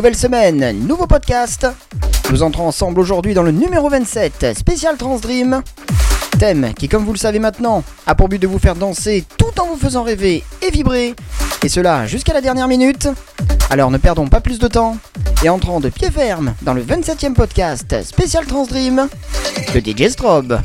Nouvelle semaine, nouveau podcast. Nous entrons ensemble aujourd'hui dans le numéro 27, spécial Transdream. Thème qui, comme vous le savez maintenant, a pour but de vous faire danser tout en vous faisant rêver et vibrer. Et cela jusqu'à la dernière minute. Alors ne perdons pas plus de temps et entrons de pied ferme dans le 27e podcast spécial Transdream de DJ Strobe.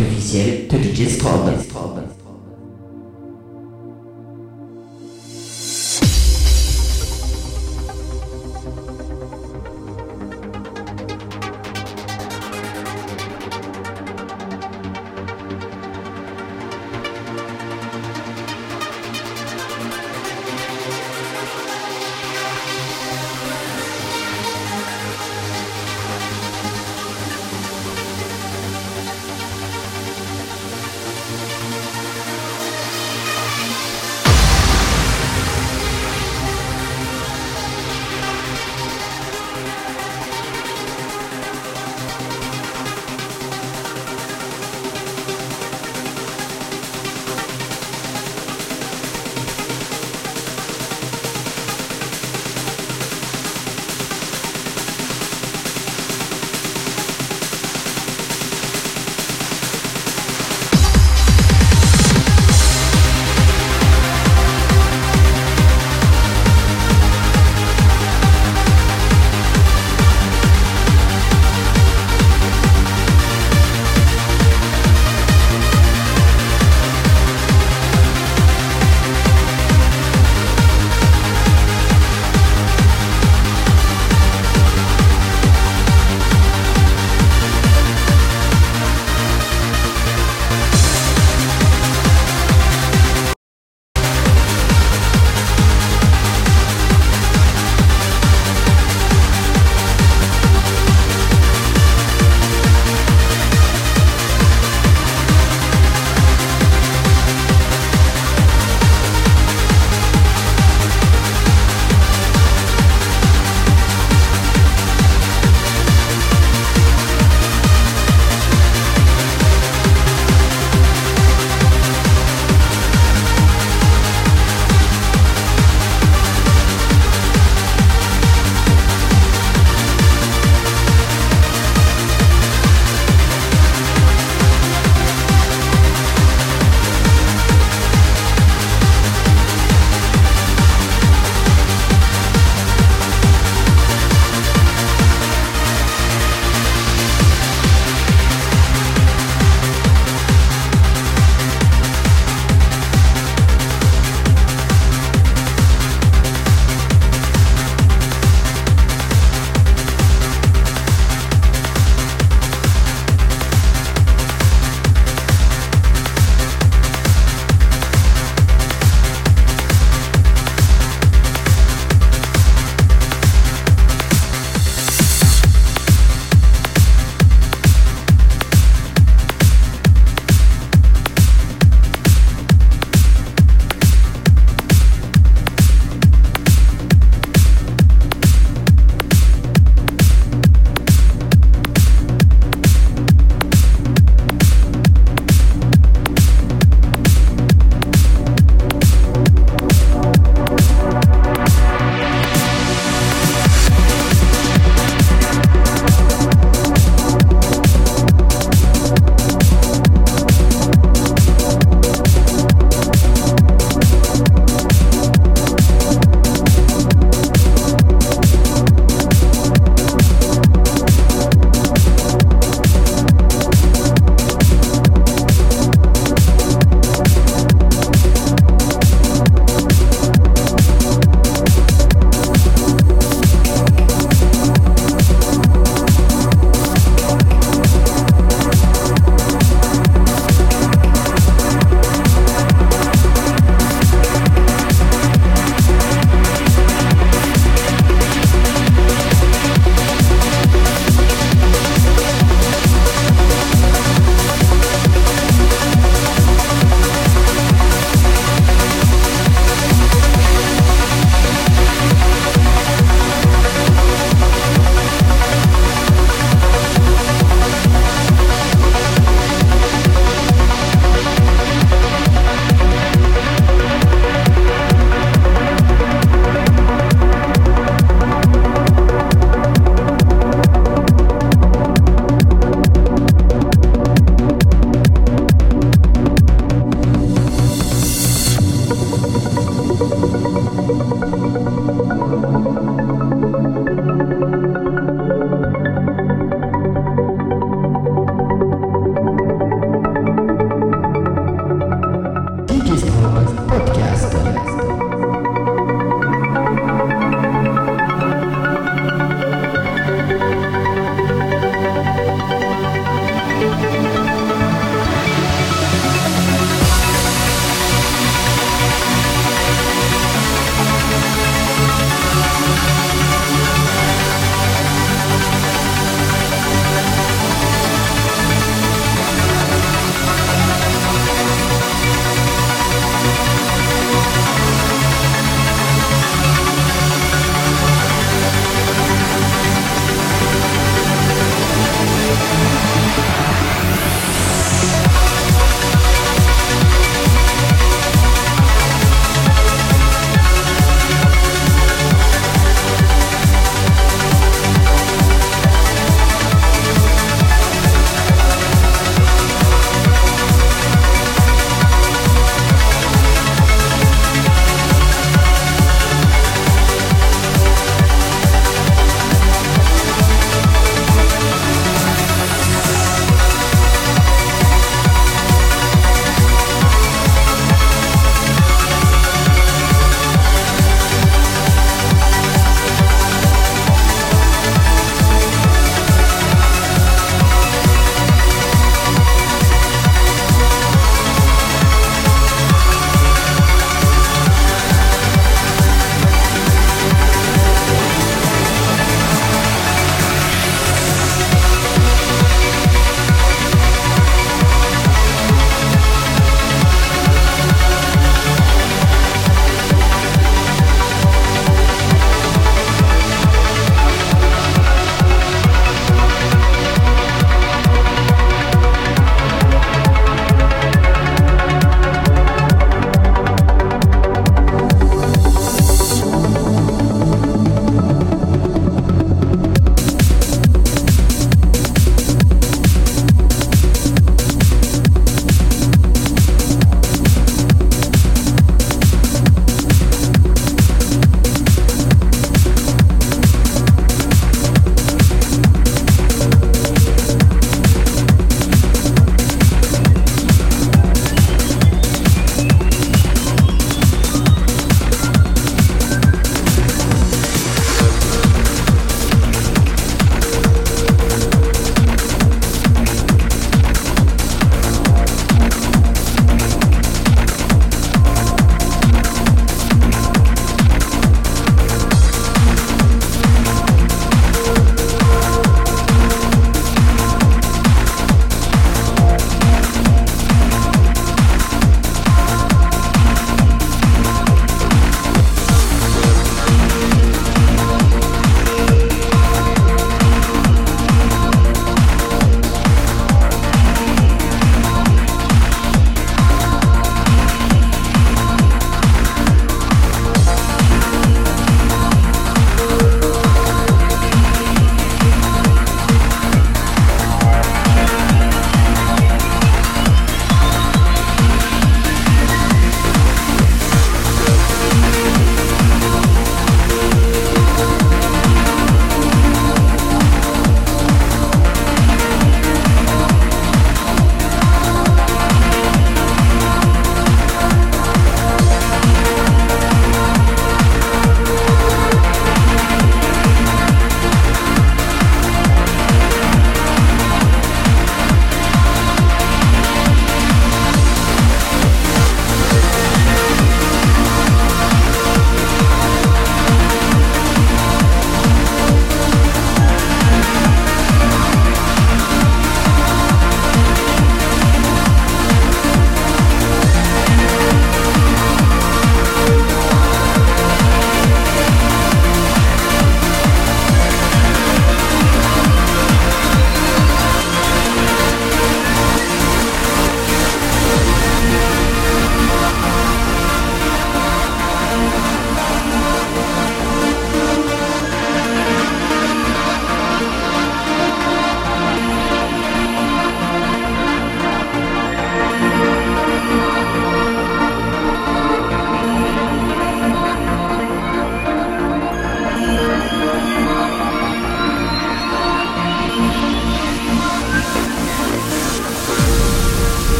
officiel de DJ Strobe.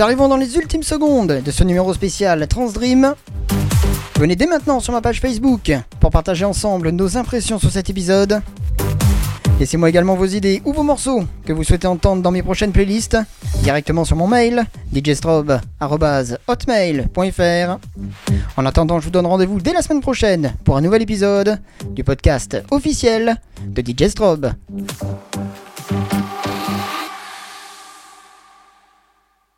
Nous arrivons dans les ultimes secondes de ce numéro spécial Transdream. Venez dès maintenant sur ma page Facebook pour partager ensemble nos impressions sur cet épisode. Laissez-moi également vos idées ou vos morceaux que vous souhaitez entendre dans mes prochaines playlists directement sur mon mail djstrobe.hotmail.fr. En attendant, je vous donne rendez-vous dès la semaine prochaine pour un nouvel épisode du podcast officiel de DJ Strobe.